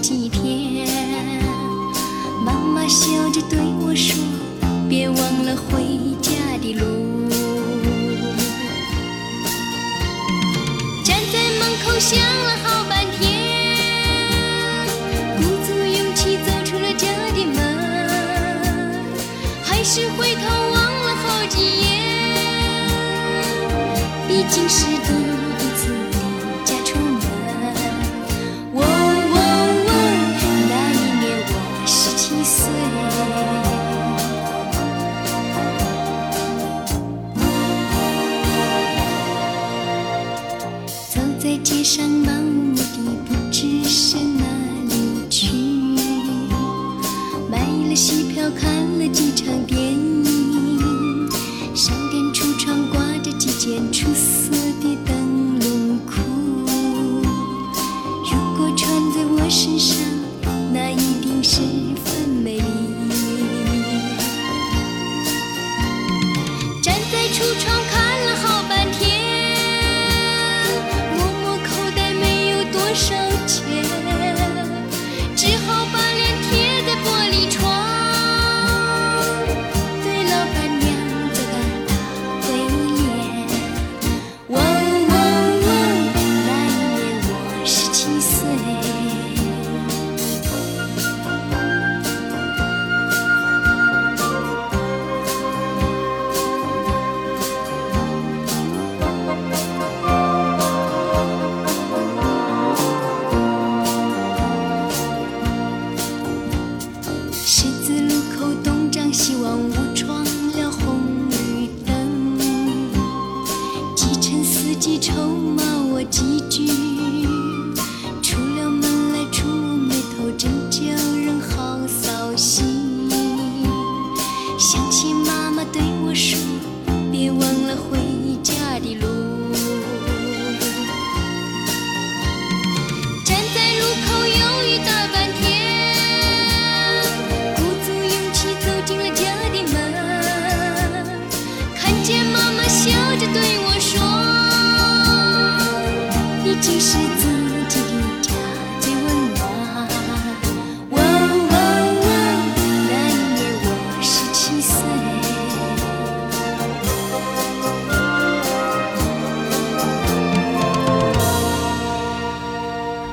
几天妈妈笑着对我说别忘了回家的路。站在门口想了好半天鼓足勇气走出了家的门还是回头望了好几眼。毕竟是橱窗。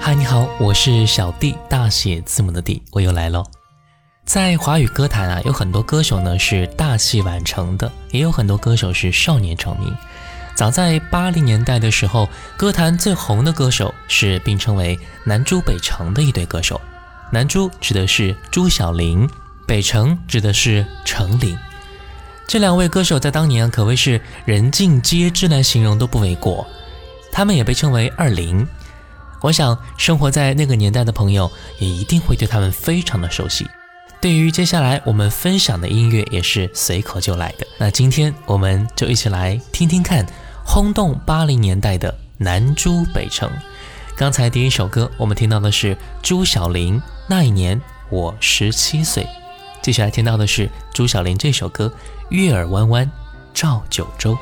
嗨，你好，我是小弟大写字母的弟，我又来了。在华语歌坛啊，有很多歌手呢是大器晚成的，也有很多歌手是少年成名。早在八零年代的时候，歌坛最红的歌手是并称为南朱北城的一对歌手。南朱指的是朱晓玲，北城指的是程琳。这两位歌手在当年可谓是人尽皆知来形容都不为过，他们也被称为二零。我想，生活在那个年代的朋友也一定会对他们非常的熟悉。对于接下来我们分享的音乐，也是随口就来的。那今天我们就一起来听听看，轰动八零年代的南珠北城。刚才第一首歌我们听到的是朱晓玲，那一年我十七岁。接下来听到的是朱晓玲这首歌《月儿弯弯照九州》。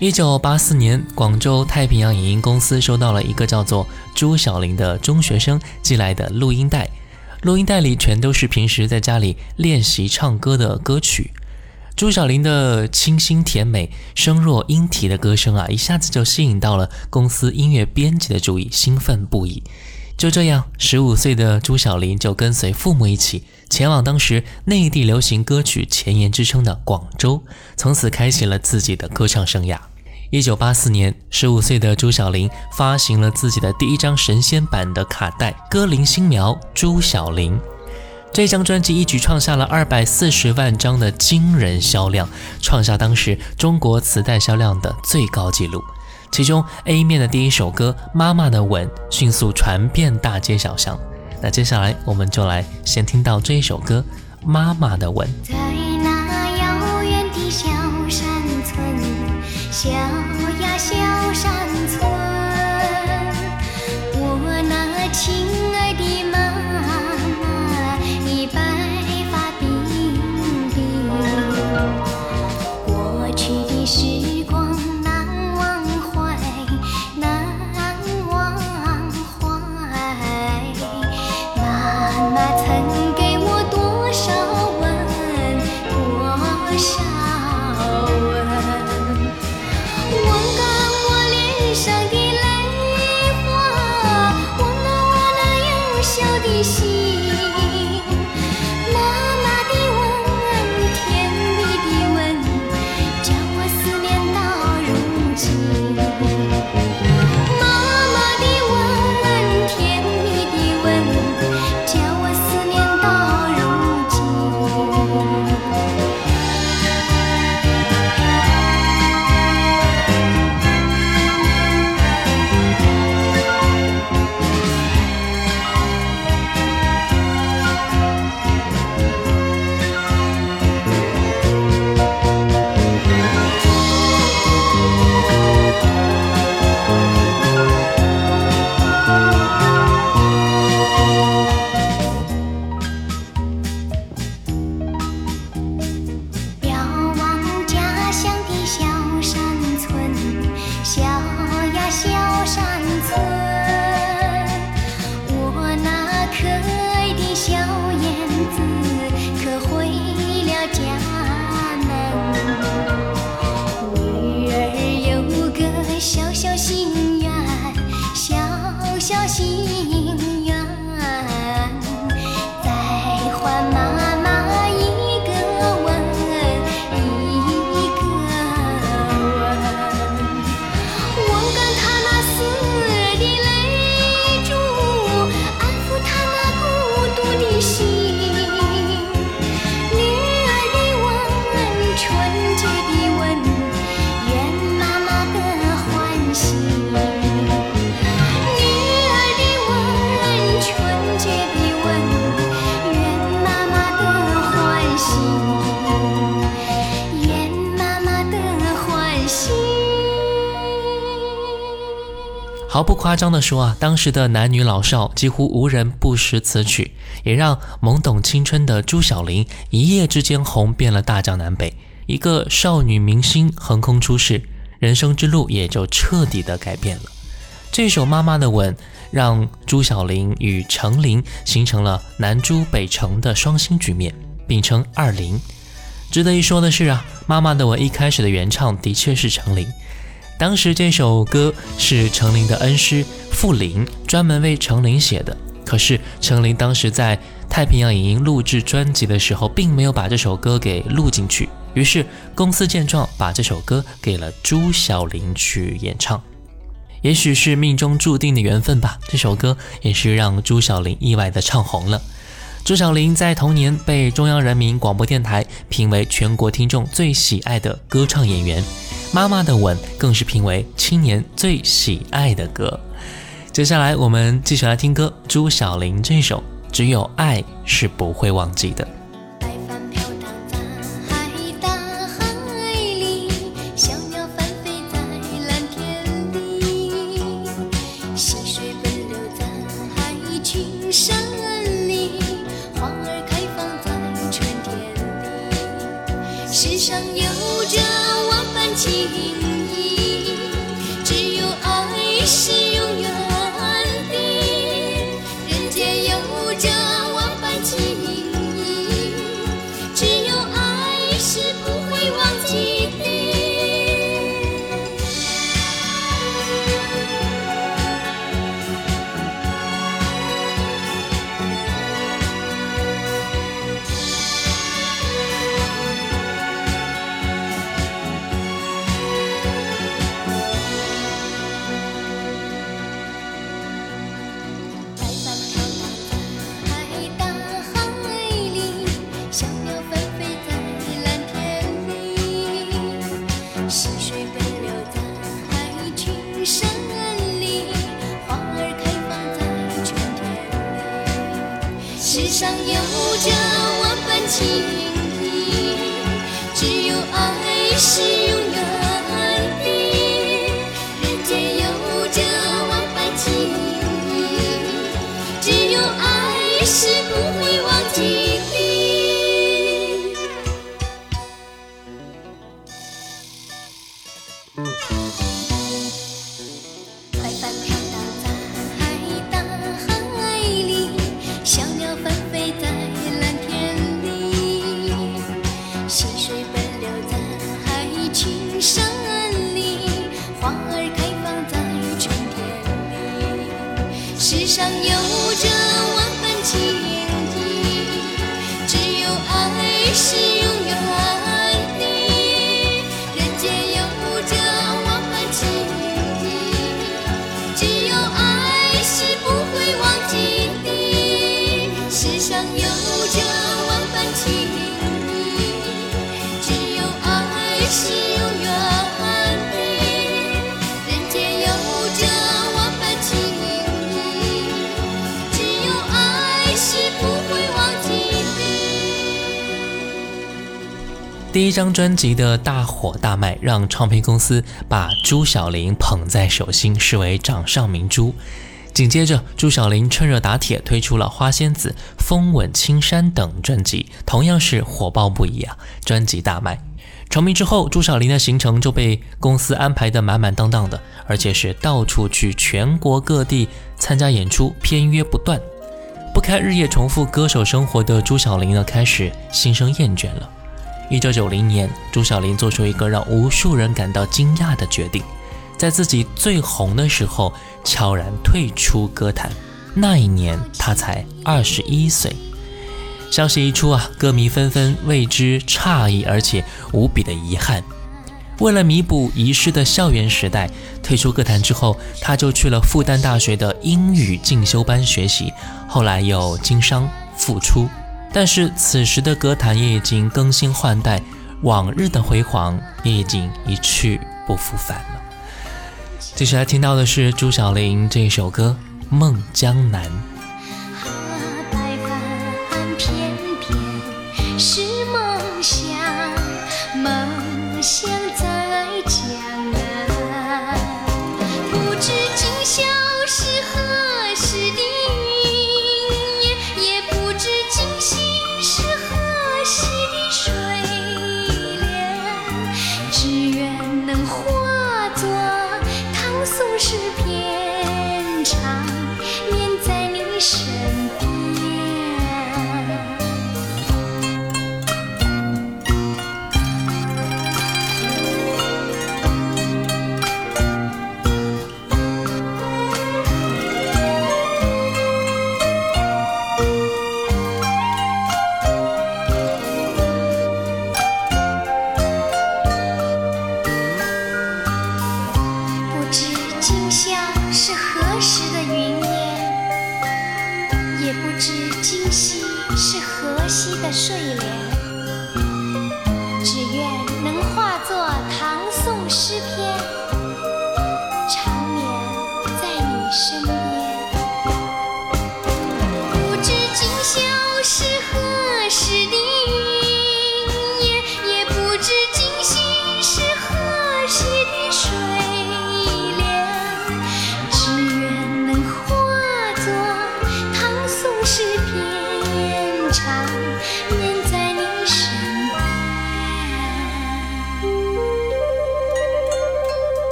一九八四年，广州太平洋影音公司收到了一个叫做朱晓玲的中学生寄来的录音带，录音带里全都是平时在家里练习唱歌的歌曲。朱晓玲的清新甜美、声若莺啼的歌声啊，一下子就吸引到了公司音乐编辑的注意，兴奋不已。就这样，十五岁的朱晓玲就跟随父母一起前往当时内地流行歌曲前沿之称的广州，从此开启了自己的歌唱生涯。一九八四年，十五岁的朱晓玲发行了自己的第一张神仙版的卡带《歌林新苗朱晓玲》。这张专辑一举创下了二百四十万张的惊人销量，创下当时中国磁带销量的最高纪录。其中 A 面的第一首歌《妈妈的吻》迅速传遍大街小巷。那接下来我们就来先听到这一首歌《妈妈的吻》。在那遥远的小山村，小毫不夸张地说啊，当时的男女老少几乎无人不识此曲，也让懵懂青春的朱晓玲一夜之间红遍了大江南北，一个少女明星横空出世，人生之路也就彻底的改变了。这首《妈妈的吻》让朱晓玲与程琳形成了南朱北程的双星局面，并称“二林”。值得一说的是啊，《妈妈的吻》一开始的原唱的确是程琳。当时这首歌是程琳的恩师傅林专门为程琳写的，可是程琳当时在太平洋影音录制专辑的时候，并没有把这首歌给录进去。于是公司见状，把这首歌给了朱晓琳去演唱。也许是命中注定的缘分吧，这首歌也是让朱晓琳意外的唱红了。朱晓琳在同年被中央人民广播电台评为全国听众最喜爱的歌唱演员，《妈妈的吻》更是评为青年最喜爱的歌。接下来我们继续来听歌，朱晓琳这首《只有爱是不会忘记的》。世上有着第一张专辑的大火大卖，让唱片公司把朱晓琳捧在手心，视为掌上明珠。紧接着，朱晓琳趁热打铁推出了《花仙子》《风吻青山》等专辑，同样是火爆不已啊！专辑大卖。成名之后，朱晓琳的行程就被公司安排得满满当当的，而且是到处去全国各地参加演出，片约不断。不堪日夜重复歌手生活的朱晓琳呢，开始心生厌倦了。一九九零年，朱晓琳做出一个让无数人感到惊讶的决定，在自己最红的时候悄然退出歌坛。那一年，她才二十一岁。消息一出啊，歌迷纷纷为之诧异，而且无比的遗憾。为了弥补遗失的校园时代，退出歌坛之后，他就去了复旦大学的英语进修班学习，后来又经商复出。但是此时的歌坛也已经更新换代，往日的辉煌也已经一去不复返了。接下来听到的是朱晓玲这首歌《梦江南》。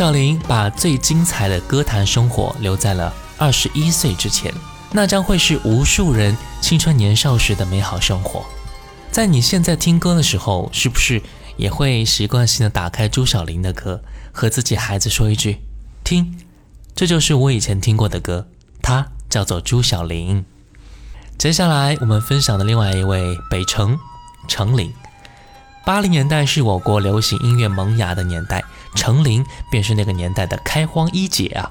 朱晓玲把最精彩的歌坛生活留在了二十一岁之前，那将会是无数人青春年少时的美好生活。在你现在听歌的时候，是不是也会习惯性的打开朱晓玲的歌，和自己孩子说一句：“听，这就是我以前听过的歌，它叫做朱晓玲。”接下来我们分享的另外一位北城程琳。八零年代是我国流行音乐萌芽的年代，程琳便是那个年代的开荒一姐啊。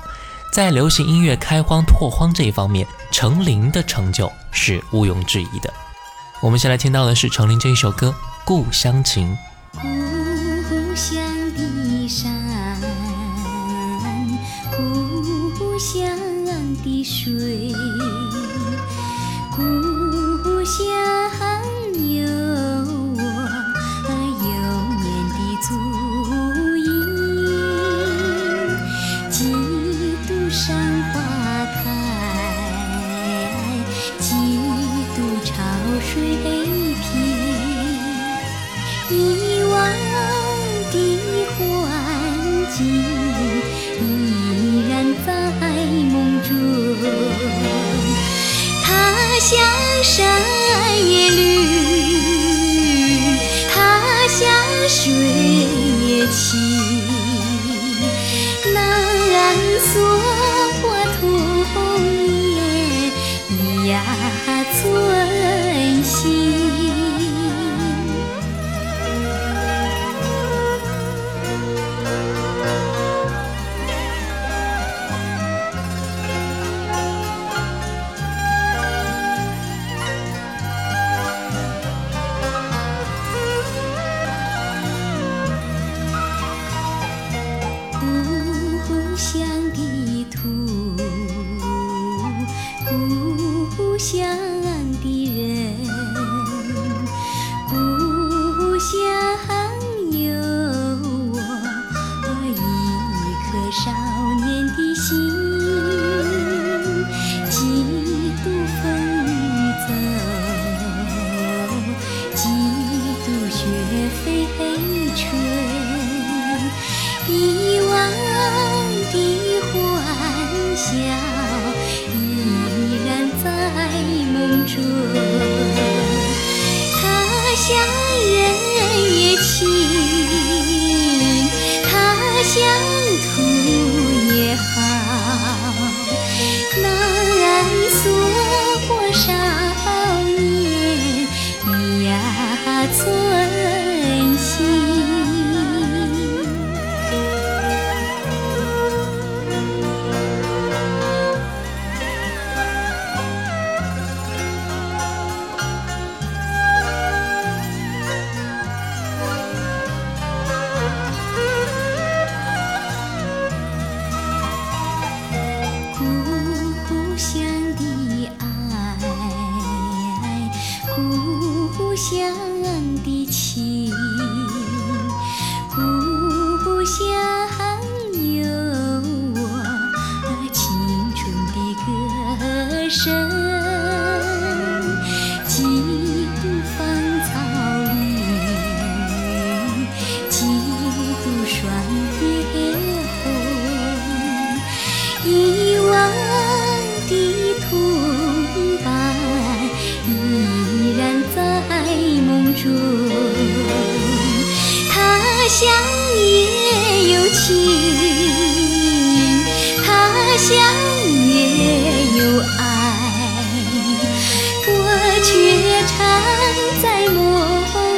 在流行音乐开荒拓荒这一方面，程琳的成就是毋庸置疑的。我们先来听到的是程琳这一首歌《故乡情》。故乡也清，南家人也亲。乡也有情，他乡也有爱，我却常在梦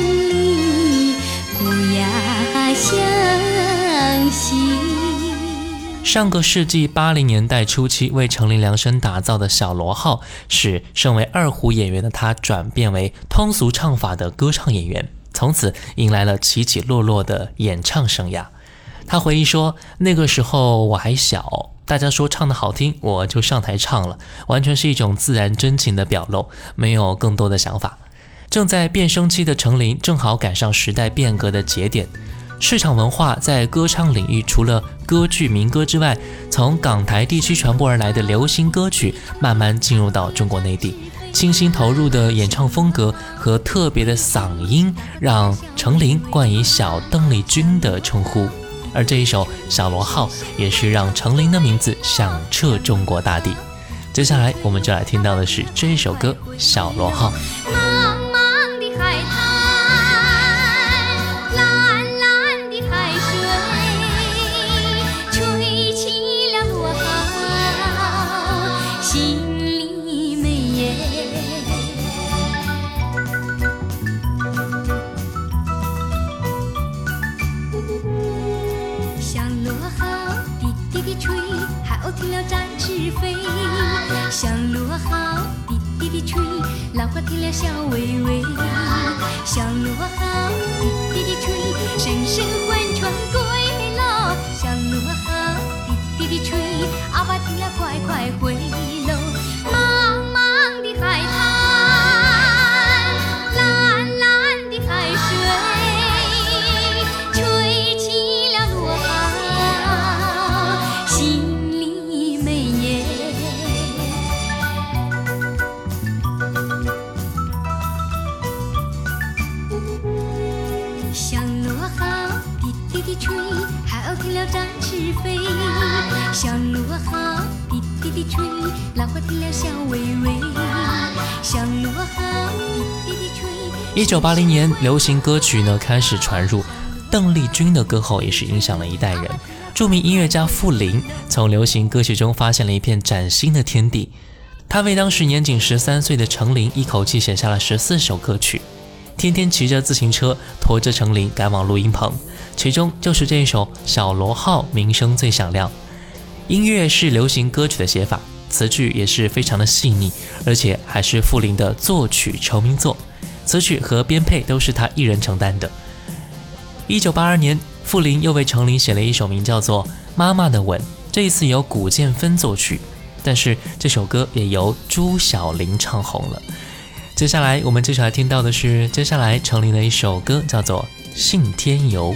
里故亚相思。上个世纪八零年代初期为程琳量身打造的小螺号，使身为二胡演员的他转变为通俗唱法的歌唱演员，从此迎来了起起落落的演唱生涯。他回忆说：“那个时候我还小，大家说唱得好听，我就上台唱了，完全是一种自然真情的表露，没有更多的想法。”正在变声期的程琳，正好赶上时代变革的节点。市场文化在歌唱领域，除了歌剧、民歌之外，从港台地区传播而来的流行歌曲，慢慢进入到中国内地。倾心投入的演唱风格和特别的嗓音，让程琳冠以“小邓丽君”的称呼。而这一首《小螺号》，也是让程琳的名字响彻中国大地。接下来，我们就来听到的是这一首歌《小螺号》。像螺滴吹，海鸥听了展翅飞。像螺号滴滴滴吹，浪花听了笑微微。像螺号滴滴滴吹。一九八零年，流行歌曲呢开始传入，邓丽君的歌喉也是影响了一代人。著名音乐家傅林从流行歌曲中发现了一片崭新的天地，他为当时年仅十三岁的程琳一口气写下了十四首歌曲，天天骑着自行车驮着程琳赶往录音棚，其中就是这一首《小螺号》名声最响亮。音乐是流行歌曲的写法，词句也是非常的细腻，而且还是傅林的作曲成名作。词曲和编配都是他一人承担的。一九八二年，傅林又为程琳写了一首名叫做《妈妈的吻》，这一次由古建芬作曲，但是这首歌也由朱晓玲唱红了。接下来我们接下来听到的是接下来程琳的一首歌，叫做《信天游》。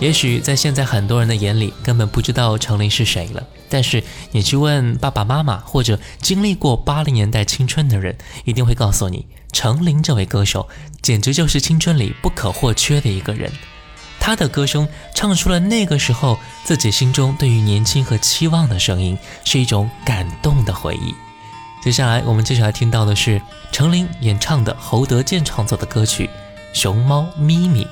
也许在现在很多人的眼里根本不知道程琳是谁了。但是你去问爸爸妈妈或者经历过八零年代青春的人一定会告诉你程琳这位歌手简直就是青春里不可或缺的一个人。她的歌声唱出了那个时候自己心中对于年轻和期望的声音是一种感动的回忆。接下来我们接下来听到的是程琳演唱的侯德健创作的歌曲熊猫咪咪。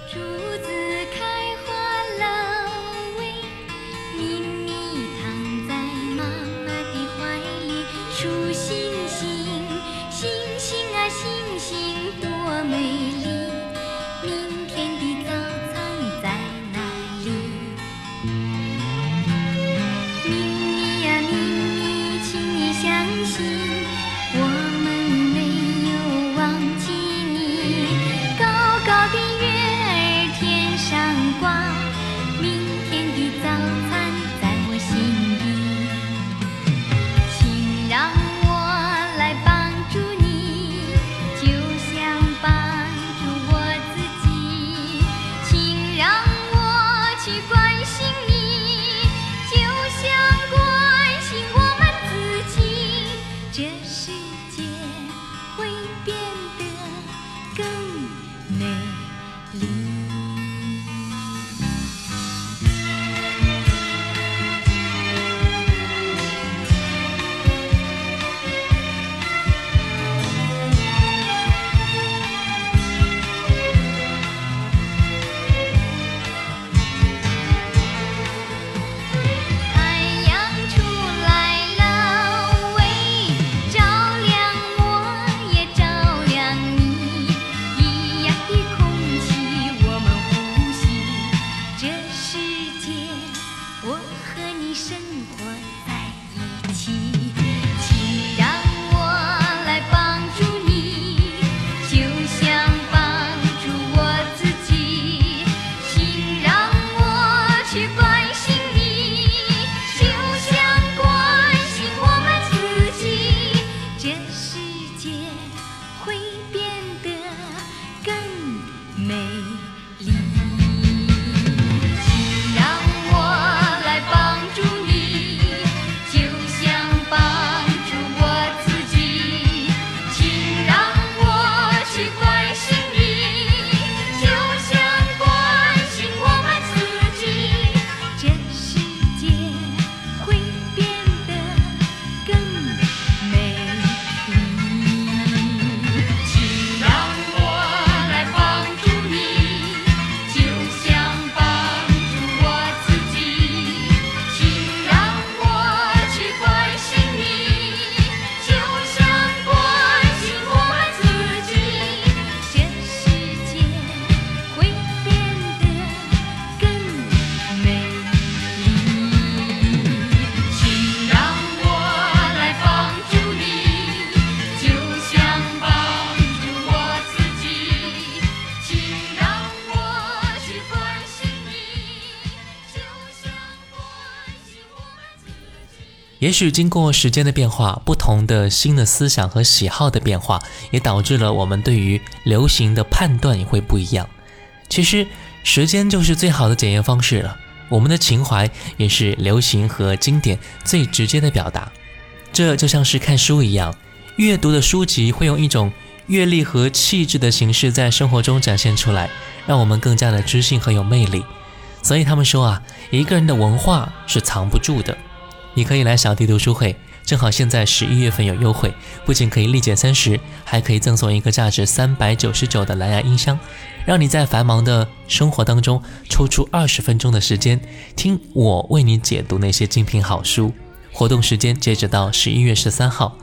也许经过时间的变化，不同的新的思想和喜好的变化，也导致了我们对于流行的判断也会不一样。其实，时间就是最好的检验方式了。我们的情怀也是流行和经典最直接的表达。这就像是看书一样，阅读的书籍会用一种阅历和气质的形式在生活中展现出来，让我们更加的知性和有魅力。所以他们说啊，一个人的文化是藏不住的。你可以来小弟读书会，正好现在十一月份有优惠，不仅可以立减三十，还可以赠送一个价值三百九十九的蓝牙音箱，让你在繁忙的生活当中抽出二十分钟的时间，听我为你解读那些精品好书。活动时间截止到十一月十三号，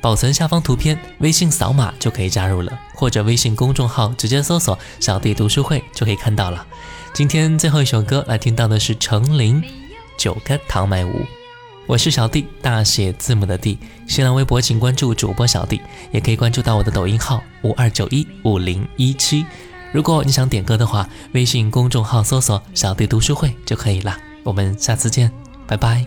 保存下方图片，微信扫码就可以加入了，或者微信公众号直接搜索“小弟读书会”就可以看到了。今天最后一首歌来听到的是程琳《九个糖买五》，我是小弟，大写字母的弟。新浪微博请关注主播小弟，也可以关注到我的抖音号五二九一五零一七。如果你想点歌的话，微信公众号搜索“小弟读书会”就可以了。我们下次见，拜拜。